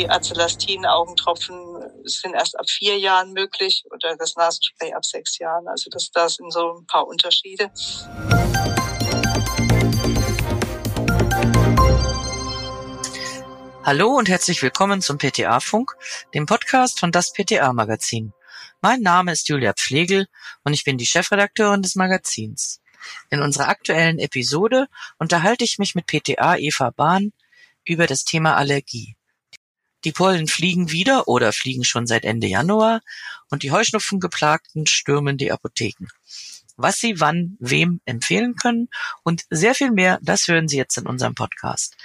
Die Acelastin-Augentropfen sind erst ab vier Jahren möglich oder das Nasenspray ab sechs Jahren. Also das, das sind so ein paar Unterschiede. Hallo und herzlich willkommen zum PTA-Funk, dem Podcast von das PTA-Magazin. Mein Name ist Julia Pflegel und ich bin die Chefredakteurin des Magazins. In unserer aktuellen Episode unterhalte ich mich mit PTA Eva Bahn über das Thema Allergie. Die Pollen fliegen wieder oder fliegen schon seit Ende Januar und die Heuschnupfengeplagten stürmen die Apotheken. Was sie wann wem empfehlen können und sehr viel mehr, das hören Sie jetzt in unserem Podcast.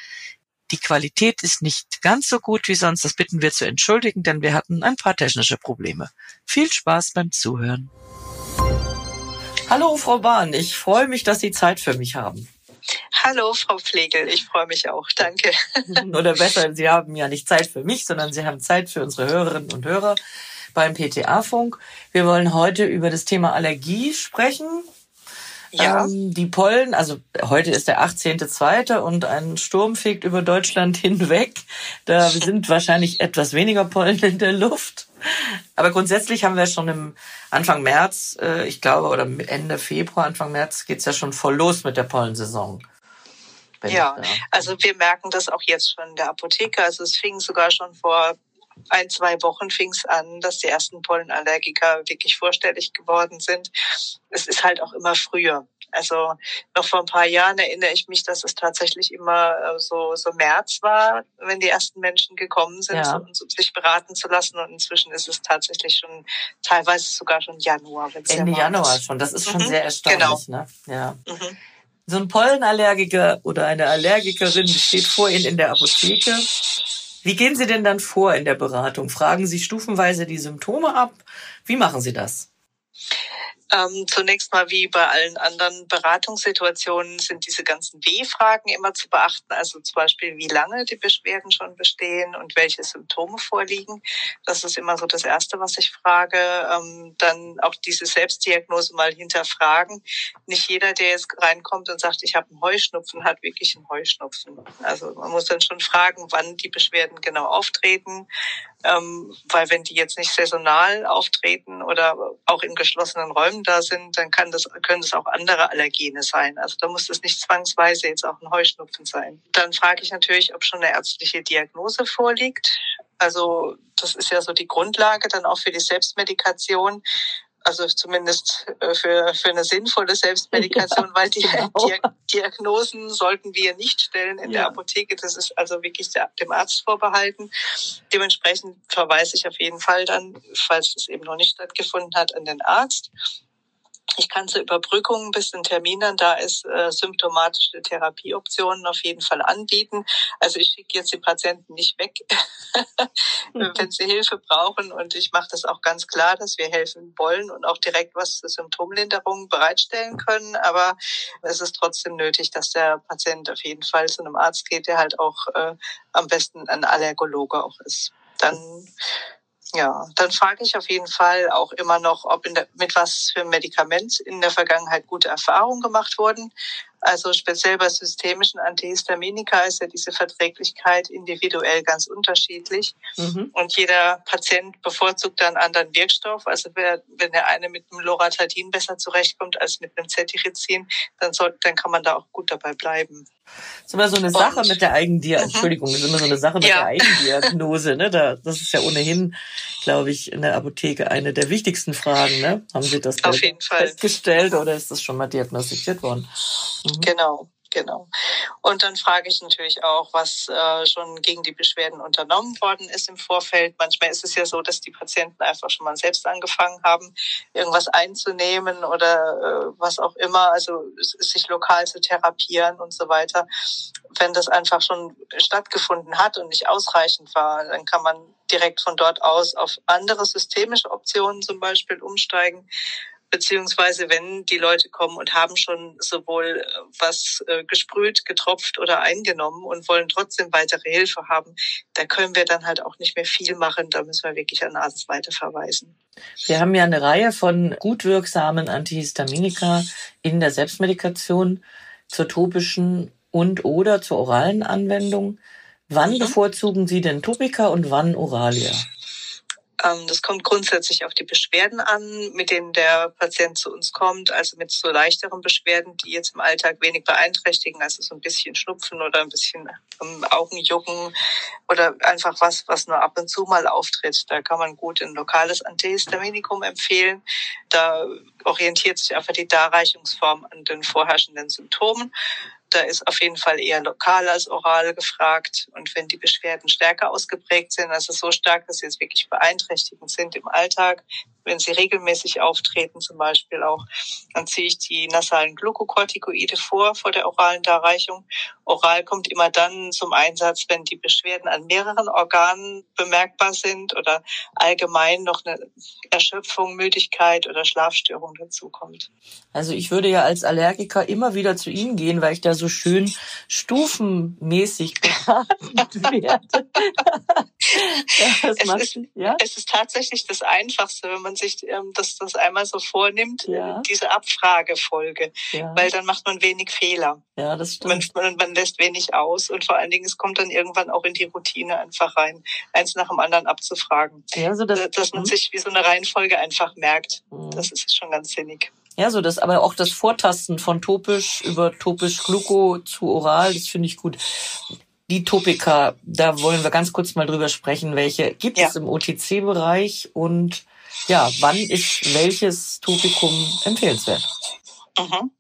Die Qualität ist nicht ganz so gut wie sonst, das bitten wir zu entschuldigen, denn wir hatten ein paar technische Probleme. Viel Spaß beim Zuhören. Hallo, Frau Bahn, ich freue mich, dass Sie Zeit für mich haben. Hallo, Frau Pflegel, ich freue mich auch, danke. Oder besser, Sie haben ja nicht Zeit für mich, sondern Sie haben Zeit für unsere Hörerinnen und Hörer beim PTA-Funk. Wir wollen heute über das Thema Allergie sprechen. Ja. Ähm, die Pollen, also heute ist der 18.2. und ein Sturm fegt über Deutschland hinweg. Da sind wahrscheinlich etwas weniger Pollen in der Luft. Aber grundsätzlich haben wir schon im Anfang März, äh, ich glaube, oder Ende Februar, Anfang März geht's ja schon voll los mit der Pollensaison. Ja, also wir merken das auch jetzt schon in der Apotheke. Also es fing sogar schon vor ein, zwei Wochen fing es an, dass die ersten Pollenallergiker wirklich vorstellig geworden sind. Es ist halt auch immer früher. Also noch vor ein paar Jahren erinnere ich mich, dass es tatsächlich immer äh, so, so März war, wenn die ersten Menschen gekommen sind, ja. um sich beraten zu lassen. Und inzwischen ist es tatsächlich schon teilweise sogar schon Januar. Ende Januar ist. schon. Das ist schon mhm. sehr erstaunlich. Genau. Ne? Ja. Mhm. So ein Pollenallergiker oder eine Allergikerin steht vor Ihnen in der Apotheke wie gehen Sie denn dann vor in der Beratung? Fragen Sie stufenweise die Symptome ab? Wie machen Sie das? Ähm, zunächst mal wie bei allen anderen Beratungssituationen sind diese ganzen W-Fragen immer zu beachten. Also zum Beispiel, wie lange die Beschwerden schon bestehen und welche Symptome vorliegen. Das ist immer so das Erste, was ich frage. Ähm, dann auch diese Selbstdiagnose mal hinterfragen. Nicht jeder, der jetzt reinkommt und sagt, ich habe einen Heuschnupfen, hat wirklich einen Heuschnupfen. Also man muss dann schon fragen, wann die Beschwerden genau auftreten. Ähm, weil wenn die jetzt nicht saisonal auftreten oder auch in geschlossenen Räumen da sind, dann kann das, können das auch andere Allergene sein. Also da muss das nicht zwangsweise jetzt auch ein Heuschnupfen sein. Dann frage ich natürlich, ob schon eine ärztliche Diagnose vorliegt. Also das ist ja so die Grundlage dann auch für die Selbstmedikation also zumindest äh, für, für eine sinnvolle Selbstmedikation, ja, weil die genau. Diagnosen sollten wir nicht stellen in ja. der Apotheke. Das ist also wirklich der, dem Arzt vorbehalten. Dementsprechend verweise ich auf jeden Fall dann, falls das eben noch nicht stattgefunden hat, an den Arzt. Ich kann zur Überbrückung bis den Termin dann da ist, äh, symptomatische Therapieoptionen auf jeden Fall anbieten. Also ich schicke jetzt die Patienten nicht weg, wenn sie Hilfe brauchen. Und ich mache das auch ganz klar, dass wir helfen wollen und auch direkt was zur Symptomlinderung bereitstellen können. Aber es ist trotzdem nötig, dass der Patient auf jeden Fall zu einem Arzt geht, der halt auch äh, am besten ein Allergologe auch ist. Dann ja, dann frage ich auf jeden Fall auch immer noch, ob der, mit was für Medikament in der Vergangenheit gute Erfahrungen gemacht wurden. Also speziell bei systemischen Antihistaminika ist ja diese Verträglichkeit individuell ganz unterschiedlich. Mhm. Und jeder Patient bevorzugt dann einen anderen Wirkstoff. Also wenn der eine mit einem Loratadin besser zurechtkommt als mit einem Cetirizin, dann, soll, dann kann man da auch gut dabei bleiben. Das ist immer so eine Sache und, mit der Eigendiagnose. Mhm. Entschuldigung, das ist immer so eine Sache mit ja. der Eigendiagnose. Ne? Da, das ist ja ohnehin, glaube ich, in der Apotheke eine der wichtigsten Fragen. Ne? Haben Sie das Auf jeden festgestellt oder ist das schon mal diagnostiziert worden? Mhm. Genau. Genau. Und dann frage ich natürlich auch, was äh, schon gegen die Beschwerden unternommen worden ist im Vorfeld. Manchmal ist es ja so, dass die Patienten einfach schon mal selbst angefangen haben, irgendwas einzunehmen oder äh, was auch immer, also sich lokal zu therapieren und so weiter. Wenn das einfach schon stattgefunden hat und nicht ausreichend war, dann kann man direkt von dort aus auf andere systemische Optionen zum Beispiel umsteigen beziehungsweise wenn die Leute kommen und haben schon sowohl äh, was äh, gesprüht, getropft oder eingenommen und wollen trotzdem weitere Hilfe haben, da können wir dann halt auch nicht mehr viel machen. Da müssen wir wirklich an Arzt weiterverweisen. Wir haben ja eine Reihe von gut wirksamen Antihistaminika in der Selbstmedikation zur topischen und oder zur oralen Anwendung. Wann mhm. bevorzugen Sie denn Topika und wann Oralia? Ähm, das kommt grundsätzlich auf die Beschwerden an, mit denen der Patient zu uns kommt. Also mit so leichteren Beschwerden, die jetzt im Alltag wenig beeinträchtigen, also so ein bisschen Schnupfen oder ein bisschen ähm, Augenjucken oder einfach was, was nur ab und zu mal auftritt. Da kann man gut ein lokales Antihistaminikum empfehlen. Da orientiert sich einfach die Darreichungsform an den vorherrschenden Symptomen. Da ist auf jeden Fall eher lokal als oral gefragt. Und wenn die Beschwerden stärker ausgeprägt sind, also so stark, dass sie jetzt wirklich beeinträchtigend sind im Alltag, wenn sie regelmäßig auftreten, zum Beispiel auch, dann ziehe ich die nasalen Glukokortikoide vor, vor der oralen Darreichung. Oral kommt immer dann zum Einsatz, wenn die Beschwerden an mehreren Organen bemerkbar sind oder allgemein noch eine Erschöpfung, Müdigkeit oder Schlafstörung dazukommt. Also ich würde ja als Allergiker immer wieder zu Ihnen gehen, weil ich da so schön stufenmäßig werde. ja, es, ist, ja? es ist tatsächlich das Einfachste, wenn man sich ähm, das, das einmal so vornimmt, ja. diese Abfragefolge, ja. weil dann macht man wenig Fehler. Ja, das stimmt. Man, man, man lässt wenig aus und vor allen Dingen, es kommt dann irgendwann auch in die Routine einfach rein, eins nach dem anderen abzufragen. Ja, so das, Dass man mh. sich wie so eine Reihenfolge einfach merkt. Mh. Das ist schon ganz sinnig. Ja, so das, aber auch das Vortasten von topisch über topisch Gluco zu oral, das finde ich gut. Die Topika, da wollen wir ganz kurz mal drüber sprechen. Welche gibt ja. es im OTC-Bereich und ja, wann ist welches Topikum empfehlenswert? Mhm.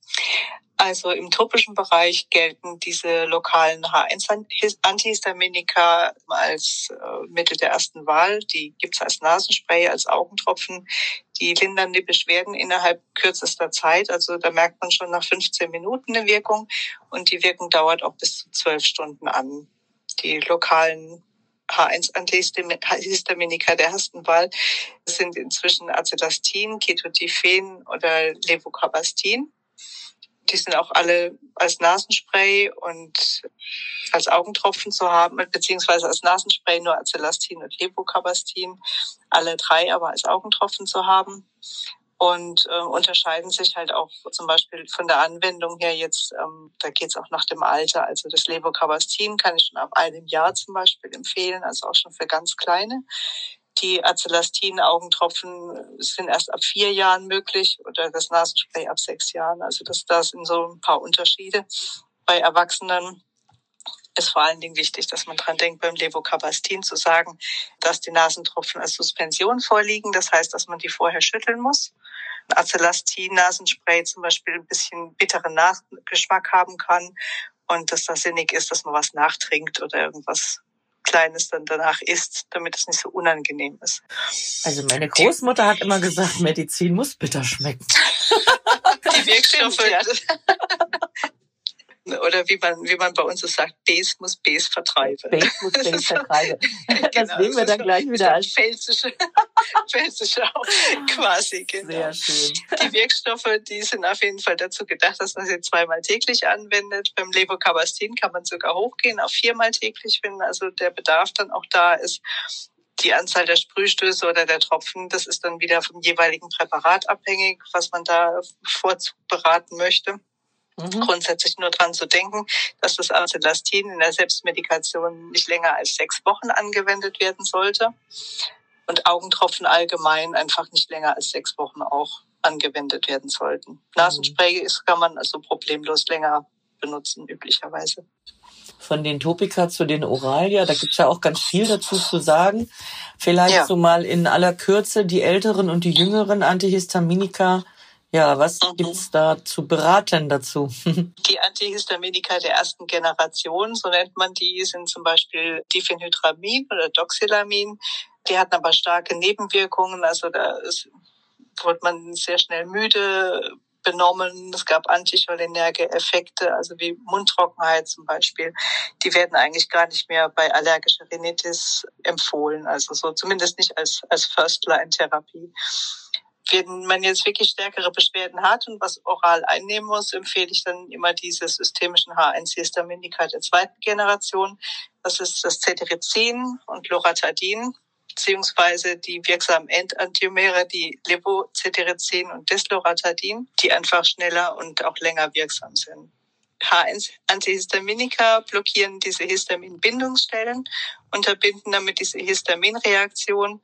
Also im tropischen Bereich gelten diese lokalen H1-Antihistaminika als äh, Mittel der ersten Wahl. Die gibt's als Nasenspray, als Augentropfen. Die lindern die Beschwerden innerhalb kürzester Zeit. Also da merkt man schon nach 15 Minuten eine Wirkung und die Wirkung dauert auch bis zu zwölf Stunden an. Die lokalen H1-Antihistaminika der ersten Wahl sind inzwischen Acetastin, Ketotifen oder Levocabastin. Die sind auch alle als Nasenspray und als Augentropfen zu haben, beziehungsweise als Nasenspray nur Acelastin und Levocabastin, alle drei aber als Augentropfen zu haben und äh, unterscheiden sich halt auch zum Beispiel von der Anwendung her jetzt, ähm, da geht's auch nach dem Alter. Also das Levocabastin kann ich schon ab einem Jahr zum Beispiel empfehlen, also auch schon für ganz kleine. Die Acelastin-Augentropfen sind erst ab vier Jahren möglich oder das Nasenspray ab sechs Jahren. Also das, das sind so ein paar Unterschiede. Bei Erwachsenen ist vor allen Dingen wichtig, dass man dran denkt, beim Levocabastin zu sagen, dass die Nasentropfen als Suspension vorliegen. Das heißt, dass man die vorher schütteln muss. Acelastin-Nasenspray zum Beispiel ein bisschen bitteren Nachgeschmack haben kann und dass das sinnig ist, dass man was nachtrinkt oder irgendwas Kleines dann danach isst, damit es nicht so unangenehm ist. Also meine Großmutter hat immer gesagt, Medizin muss bitter schmecken. Die Wirkstoffe, oder wie man, wie man bei uns so sagt, Bs muss Bs vertreiben. Bs muss Bs vertreiben. Das genau, nehmen wir dann gleich wieder als pfälzische, pfälzische quasi, genau. Sehr schön. Die Wirkstoffe, die sind auf jeden Fall dazu gedacht, dass man sie zweimal täglich anwendet. Beim Levocabastin kann man sogar hochgehen auf viermal täglich, wenn also der Bedarf dann auch da ist. Die Anzahl der Sprühstöße oder der Tropfen, das ist dann wieder vom jeweiligen Präparat abhängig, was man da Vorzug beraten möchte. Mhm. Grundsätzlich nur dran zu denken, dass das Acelastin in der Selbstmedikation nicht länger als sechs Wochen angewendet werden sollte und Augentropfen allgemein einfach nicht länger als sechs Wochen auch angewendet werden sollten. Mhm. Nasenspray ist, kann man also problemlos länger benutzen, üblicherweise. Von den Topika zu den Oralia, da gibt's ja auch ganz viel dazu zu sagen. Vielleicht ja. so mal in aller Kürze die älteren und die jüngeren Antihistaminika ja, was mhm. gibt's da zu beraten dazu? die Antihistaminika der ersten Generation, so nennt man die, sind zum Beispiel Diphenhydramin oder Doxylamin. Die hatten aber starke Nebenwirkungen, also da ist, wurde man sehr schnell müde, benommen. Es gab anticholinerge Effekte, also wie Mundtrockenheit zum Beispiel. Die werden eigentlich gar nicht mehr bei allergischer Rhinitis empfohlen, also so zumindest nicht als, als First-Line-Therapie wenn man jetzt wirklich stärkere Beschwerden hat und was oral einnehmen muss, empfehle ich dann immer diese systemischen H1-Histaminika der zweiten Generation. Das ist das Cetirizin und Loratadin, beziehungsweise die wirksamen Endantiomere, die Levocetirizin und Desloratadin, die einfach schneller und auch länger wirksam sind. H1-Antihistaminika blockieren diese Histaminbindungsstellen, unterbinden damit diese Histaminreaktion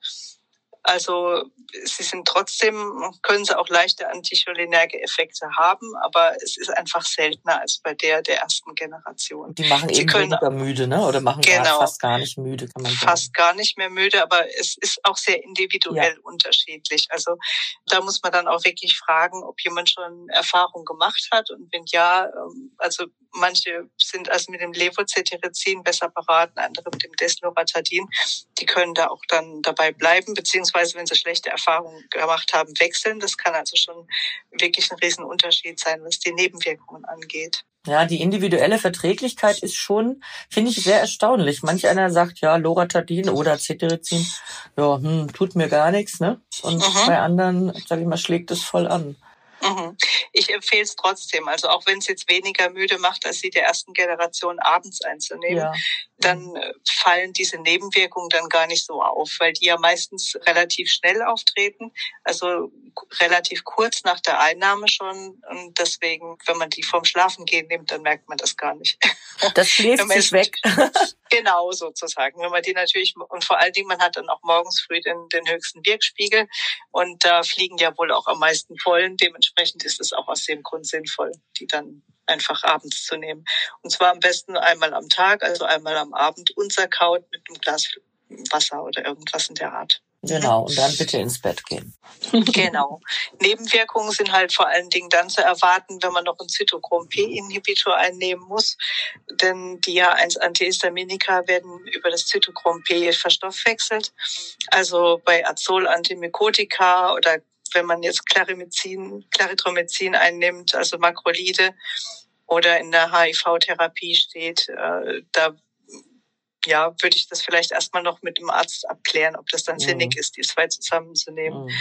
also sie sind trotzdem, können sie auch leichte anticholinerge Effekte haben, aber es ist einfach seltener als bei der der ersten Generation. Die machen sie eben können, weniger müde, ne? Oder machen genau, fast gar nicht müde, kann man sagen. Fast gar nicht mehr müde, aber es ist auch sehr individuell ja. unterschiedlich. Also da muss man dann auch wirklich fragen, ob jemand schon Erfahrung gemacht hat und wenn ja, ähm, also manche sind also mit dem Levocetirizin besser beraten, andere mit dem Desloratadin. Die können da auch dann dabei bleiben, beziehungsweise wenn sie schlechte Erfahrungen gemacht haben, wechseln. Das kann also schon wirklich ein Riesenunterschied sein, was die Nebenwirkungen angeht. Ja, die individuelle Verträglichkeit ist schon, finde ich, sehr erstaunlich. Manch einer sagt, ja, Loratadin oder Cetirizin, ja, hm, tut mir gar nichts, ne? Und mhm. bei anderen, sage ich mal, schlägt es voll an. Mhm. Ich empfehle es trotzdem. Also auch wenn es jetzt weniger müde macht, als sie der ersten Generation abends einzunehmen, ja. dann äh, fallen diese Nebenwirkungen dann gar nicht so auf, weil die ja meistens relativ schnell auftreten, also relativ kurz nach der Einnahme schon. Und deswegen, wenn man die vorm Schlafen gehen nimmt, dann merkt man das gar nicht. Das schläft sich weg. genau, sozusagen. Wenn man die natürlich, und vor allen Dingen, man hat dann auch morgens früh den, den höchsten Wirkspiegel und da fliegen ja wohl auch am meisten Pollen. Dementsprechend ist es auch aus dem Grund sinnvoll, die dann einfach abends zu nehmen. Und zwar am besten einmal am Tag, also einmal am Abend unzerkaut mit einem Glas Wasser oder irgendwas in der Art. Genau, und dann bitte ins Bett gehen. genau. Nebenwirkungen sind halt vor allen Dingen dann zu erwarten, wenn man noch einen Zytochrom-P-Inhibitor einnehmen muss. Denn die H1-Antihistaminika werden über das Zytochrom-P verstoffwechselt. Also bei Azol-Antimykotika oder wenn man jetzt Clarimycin, Claritromycin einnimmt, also Makrolide, oder in der HIV-Therapie steht, äh, da ja, würde ich das vielleicht erstmal noch mit dem Arzt abklären, ob das dann mhm. sinnig ist, die zwei zusammenzunehmen. Mhm.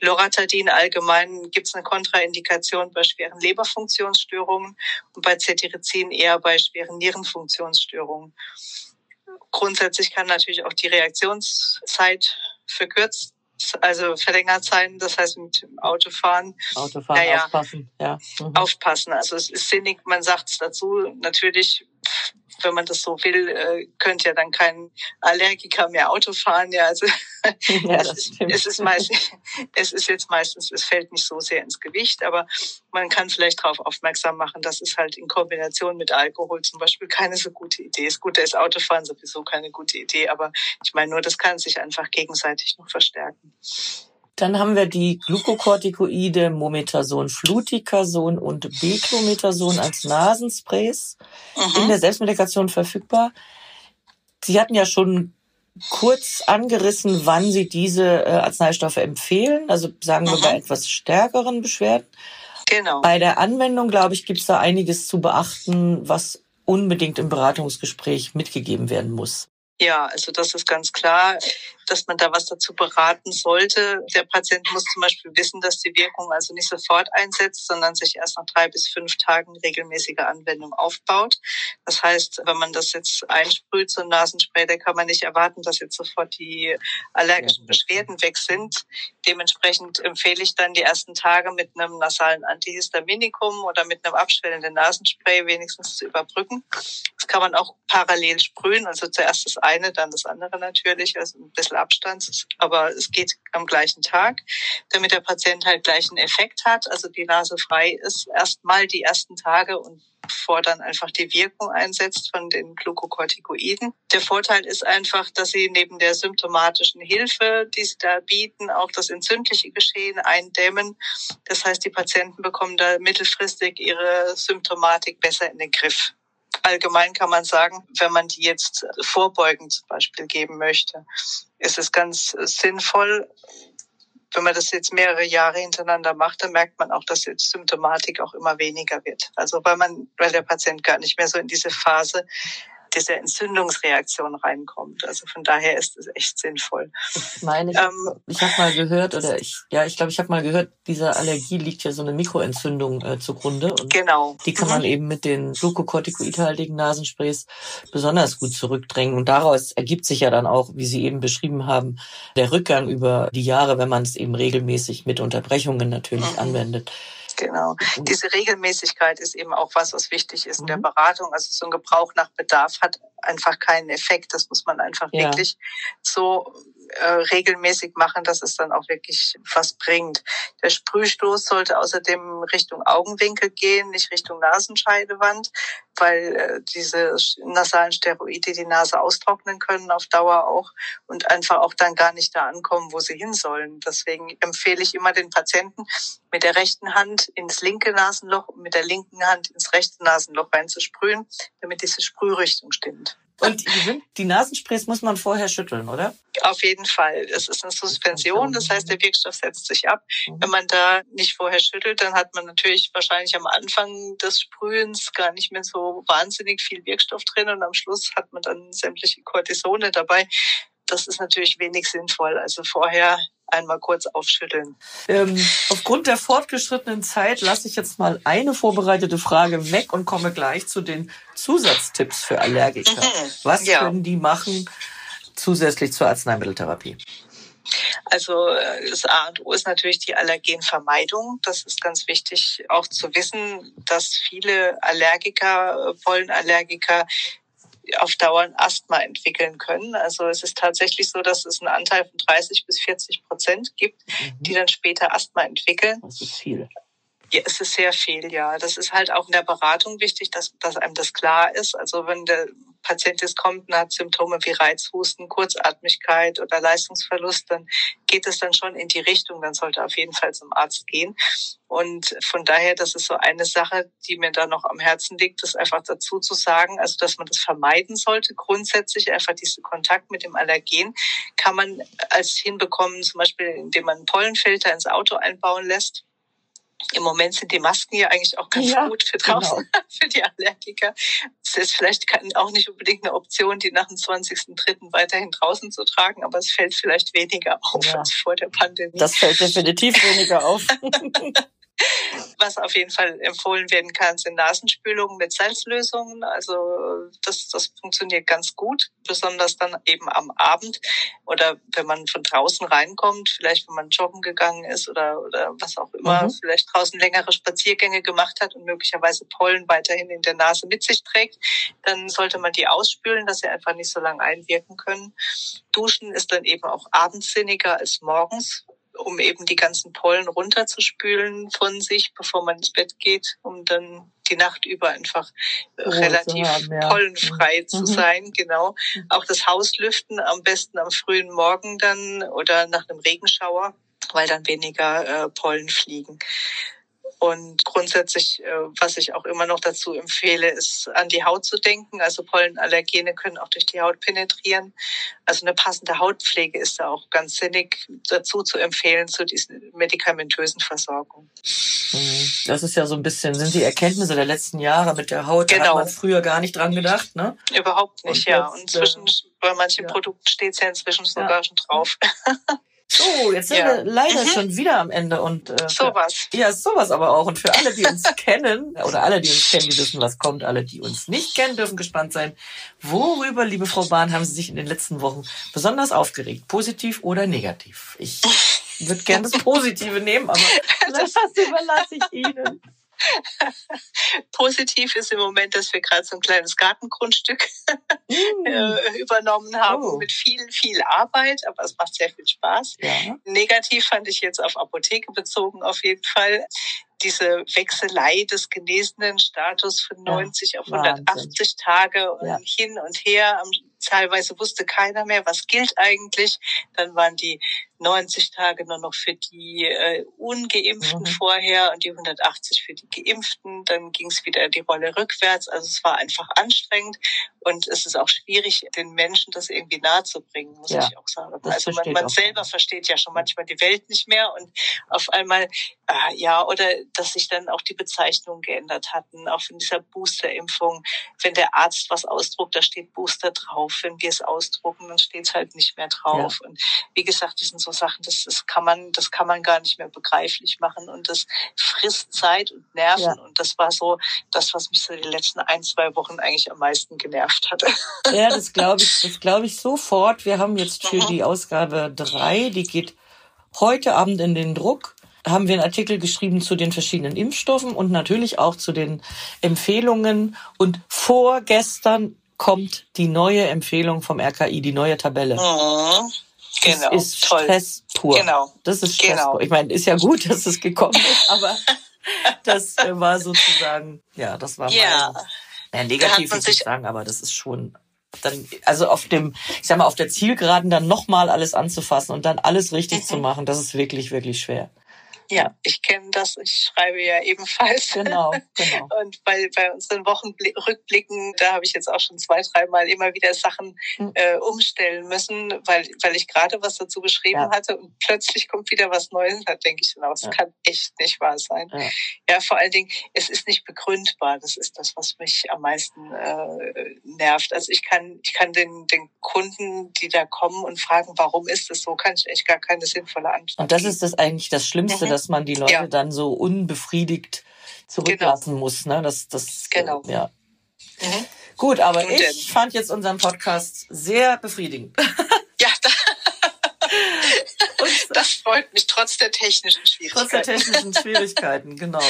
Loratadin allgemein gibt es eine Kontraindikation bei schweren Leberfunktionsstörungen und bei Cetirizin eher bei schweren Nierenfunktionsstörungen. Grundsätzlich kann natürlich auch die Reaktionszeit verkürzt also verlängert sein, das heißt mit dem Autofahren. Autofahren, naja, aufpassen, ja. Mhm. Aufpassen. Also es ist sinnig, man sagt es dazu. Natürlich, wenn man das so will, äh, könnte ja dann kein Allergiker mehr Auto fahren. Ja, also ja, es, ist, es ist meistens, es ist jetzt meistens, es fällt nicht so sehr ins Gewicht, aber man kann vielleicht darauf aufmerksam machen, dass es halt in Kombination mit Alkohol zum Beispiel keine so gute Idee ist. Gut, da ist Autofahren sowieso keine gute Idee, aber ich meine nur, das kann sich einfach gegenseitig noch verstärken. Dann haben wir die Glukokortikoide Mometason, Fluticason und Beclometason als Nasensprays mhm. in der Selbstmedikation verfügbar. Sie hatten ja schon kurz angerissen, wann Sie diese äh, Arzneistoffe empfehlen. Also sagen wir mhm. bei etwas stärkeren Beschwerden. Genau. Bei der Anwendung, glaube ich, gibt es da einiges zu beachten, was unbedingt im Beratungsgespräch mitgegeben werden muss. Ja, also das ist ganz klar dass man da was dazu beraten sollte. Der Patient muss zum Beispiel wissen, dass die Wirkung also nicht sofort einsetzt, sondern sich erst nach drei bis fünf Tagen regelmäßiger Anwendung aufbaut. Das heißt, wenn man das jetzt einsprüht, so ein Nasenspray, da kann man nicht erwarten, dass jetzt sofort die allergischen Beschwerden weg sind. Dementsprechend empfehle ich dann die ersten Tage mit einem nasalen Antihistaminikum oder mit einem abschwellenden Nasenspray wenigstens zu überbrücken. Das kann man auch parallel sprühen, also zuerst das eine, dann das andere natürlich, also ein bisschen Abstand, aber es geht am gleichen Tag, damit der Patient halt gleichen Effekt hat, also die Nase frei ist, erstmal die ersten Tage und bevor dann einfach die Wirkung einsetzt von den Glukokortikoiden. Der Vorteil ist einfach, dass sie neben der symptomatischen Hilfe, die sie da bieten, auch das entzündliche Geschehen eindämmen. Das heißt, die Patienten bekommen da mittelfristig ihre Symptomatik besser in den Griff allgemein kann man sagen, wenn man die jetzt vorbeugend zum Beispiel geben möchte, ist es ganz sinnvoll, wenn man das jetzt mehrere Jahre hintereinander macht, dann merkt man auch, dass die Symptomatik auch immer weniger wird. Also weil man, weil der Patient gar nicht mehr so in diese Phase diese Entzündungsreaktion reinkommt. Also von daher ist es echt sinnvoll. Ich meine, ich, ähm, ich habe mal gehört, oder ich, ja, ich glaube, ich habe mal gehört, dieser Allergie liegt ja so eine Mikroentzündung äh, zugrunde. Und genau. Die kann man mhm. eben mit den glukokortikoidhaltigen Nasensprays besonders gut zurückdrängen. Und daraus ergibt sich ja dann auch, wie Sie eben beschrieben haben, der Rückgang über die Jahre, wenn man es eben regelmäßig mit Unterbrechungen natürlich mhm. anwendet. Genau. Diese Regelmäßigkeit ist eben auch was, was wichtig ist in der Beratung. Also so ein Gebrauch nach Bedarf hat einfach keinen Effekt. Das muss man einfach ja. wirklich so äh, regelmäßig machen, dass es dann auch wirklich was bringt. Der Sprühstoß sollte außerdem Richtung Augenwinkel gehen, nicht Richtung Nasenscheidewand, weil äh, diese nasalen Steroide die Nase austrocknen können auf Dauer auch und einfach auch dann gar nicht da ankommen, wo sie hin sollen. Deswegen empfehle ich immer den Patienten, mit der rechten Hand ins linke Nasenloch und mit der linken Hand ins rechte Nasenloch reinzusprühen, damit diese Sprührichtung stimmt. Und die Nasensprays muss man vorher schütteln, oder? Auf jeden Fall. Es ist eine Suspension, das heißt, der Wirkstoff setzt sich ab. Mhm. Wenn man da nicht vorher schüttelt, dann hat man natürlich wahrscheinlich am Anfang des Sprühens gar nicht mehr so wahnsinnig viel Wirkstoff drin und am Schluss hat man dann sämtliche Cortisone dabei. Das ist natürlich wenig sinnvoll. Also vorher einmal kurz aufschütteln. Ähm, aufgrund der fortgeschrittenen Zeit lasse ich jetzt mal eine vorbereitete Frage weg und komme gleich zu den Zusatztipps für Allergiker. Mhm, Was ja. können die machen zusätzlich zur Arzneimitteltherapie? Also äh, das A und O ist natürlich die Allergenvermeidung. Das ist ganz wichtig auch zu wissen, dass viele Allergiker, Pollenallergiker auf Dauer ein Asthma entwickeln können. Also es ist tatsächlich so, dass es einen Anteil von 30 bis 40 Prozent gibt, mhm. die dann später Asthma entwickeln. Das ist viel. Ja, es ist sehr viel, ja. Das ist halt auch in der Beratung wichtig, dass, dass einem das klar ist. Also wenn der Patient jetzt kommt und hat Symptome wie Reizhusten, Kurzatmigkeit oder Leistungsverlust, dann geht es dann schon in die Richtung. Dann sollte auf jeden Fall zum Arzt gehen. Und von daher, das ist so eine Sache, die mir da noch am Herzen liegt, das einfach dazu zu sagen, also dass man das vermeiden sollte. Grundsätzlich einfach diesen Kontakt mit dem Allergen kann man als hinbekommen, zum Beispiel indem man einen Pollenfilter ins Auto einbauen lässt im Moment sind die Masken ja eigentlich auch ganz ja, gut für draußen, genau. für die Allergiker. Es ist vielleicht auch nicht unbedingt eine Option, die nach dem 20.03. weiterhin draußen zu tragen, aber es fällt vielleicht weniger auf ja. als vor der Pandemie. Das fällt definitiv weniger auf. Was auf jeden Fall empfohlen werden kann, sind Nasenspülungen mit Salzlösungen. Also das, das funktioniert ganz gut, besonders dann eben am Abend oder wenn man von draußen reinkommt, vielleicht wenn man joggen gegangen ist oder, oder was auch immer, mhm. vielleicht draußen längere Spaziergänge gemacht hat und möglicherweise Pollen weiterhin in der Nase mit sich trägt, dann sollte man die ausspülen, dass sie einfach nicht so lange einwirken können. Duschen ist dann eben auch abendsinniger als morgens um eben die ganzen Pollen runterzuspülen von sich, bevor man ins Bett geht, um dann die Nacht über einfach oh, relativ haben, ja. pollenfrei mhm. zu sein, genau. Mhm. Auch das Haus lüften, am besten am frühen Morgen dann oder nach einem Regenschauer, weil dann weniger äh, Pollen fliegen. Und grundsätzlich, äh, was ich auch immer noch dazu empfehle, ist an die Haut zu denken. Also Pollenallergene können auch durch die Haut penetrieren. Also eine passende Hautpflege ist da auch ganz sinnig dazu zu empfehlen zu diesen medikamentösen Versorgung. Mhm. Das ist ja so ein bisschen, sind die Erkenntnisse der letzten Jahre mit der Haut, genau. da hat genau. man früher gar nicht dran gedacht, ne? Überhaupt nicht, und ja. Und zwischen, äh, bei manchen ja. Produkten steht es ja inzwischen sogar ja. schon drauf. So, jetzt sind ja. wir leider mhm. schon wieder am Ende und äh, sowas. Ja, sowas aber auch. Und für alle, die uns kennen, oder alle, die uns kennen, die wissen, was kommt, alle, die uns nicht kennen, dürfen gespannt sein. Worüber, liebe Frau Bahn, haben Sie sich in den letzten Wochen besonders aufgeregt? Positiv oder negativ? Ich würde gerne das Positive nehmen, aber das überlasse ich Ihnen. Positiv ist im Moment, dass wir gerade so ein kleines Gartengrundstück mm. Äh, übernommen haben oh. mit viel, viel Arbeit, aber es macht sehr viel Spaß. Ja. Negativ fand ich jetzt auf Apotheke bezogen auf jeden Fall diese Wechselei des genesenen Status von 90 ja, auf 180 Wahnsinn. Tage und ja. hin und her. Teilweise wusste keiner mehr, was gilt eigentlich. Dann waren die 90 Tage nur noch für die äh, Ungeimpften mhm. vorher und die 180 für die Geimpften. Dann ging es wieder die Rolle rückwärts. Also es war einfach anstrengend und es ist auch schwierig, den Menschen das irgendwie nahezubringen, muss ja, ich auch sagen. Also man, man selber versteht ja schon manchmal die Welt nicht mehr und auf einmal, äh, ja, oder dass sich dann auch die Bezeichnungen geändert hatten, auch von dieser Boosterimpfung. Wenn der Arzt was ausdruckt, da steht Booster drauf. Wenn wir es ausdrucken, dann steht es halt nicht mehr drauf. Ja. Und wie gesagt, das sind so Sachen, das, das kann man, das kann man gar nicht mehr begreiflich machen und das frisst Zeit und Nerven ja. und das war so das, was mich so die letzten ein, zwei Wochen eigentlich am meisten genervt hatte. Ja, das glaube ich, das glaube ich sofort. Wir haben jetzt für mhm. die Ausgabe drei, die geht heute Abend in den Druck. haben wir einen Artikel geschrieben zu den verschiedenen Impfstoffen und natürlich auch zu den Empfehlungen. Und vorgestern kommt die neue Empfehlung vom RKI, die neue Tabelle. Mhm. Genau. Das ist Toll. Stress pur. Genau. Das ist Stress Genau. pur. Ich meine, ist ja gut, dass es gekommen ist, aber das äh, war sozusagen, ja, das war Ja. Da hat negativ würde ich sagen, aber das ist schon dann, also auf dem, ich sag mal, auf der Zielgeraden dann nochmal alles anzufassen und dann alles richtig Mhm. zu machen, das ist wirklich, wirklich schwer. Ja, ich kenne das. Ich schreibe ja ebenfalls. Genau, genau. Und bei, bei unseren Wochenrückblicken, da habe ich jetzt auch schon zwei, dreimal immer wieder Sachen Mhm. äh, umstellen müssen, weil, weil ich gerade was dazu geschrieben Ja. hatte und plötzlich kommt wieder was Neues. Da denke ich, genau, das Ja. kann echt nicht wahr sein. Ja. Ja. vor allen Dingen, es ist nicht begründbar. Das ist das, was mich am meisten äh, nervt. Also ich kann, ich kann den, den Kunden, die da kommen und fragen, warum ist es so, kann ich echt gar keine sinnvolle Antwort Und das ist das eigentlich das Schlimmste, Mhm. Dass man die Leute Ja. dann so unbefriedigt zurücklassen muss. Ne? Das, das, Genau. Ja. Mhm. Gut, aber ich fand jetzt unseren Podcast sehr befriedigend. Das freut mich, trotz der technischen trotz der Schwierigkeiten. technischen Schwierigkeiten, genau.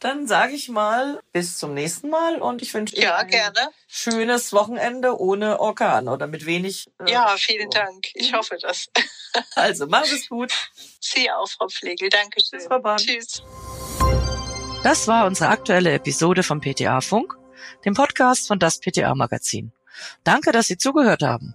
Dann sage ich mal bis zum nächsten Mal und ich wünsche Ihnen Ja, ein gerne. schönes Wochenende ohne Orkan oder mit wenig. äh, Ja, vielen so. Dank. Ich hoffe das. Also, mach es gut. Sie auch, Frau Pflegel. Dankeschön. Tschüss, Frau Bahn. Tschüss. Das war unsere aktuelle Episode vom PTA Funk, dem Podcast von das PTA Magazin. Danke, dass Sie zugehört haben.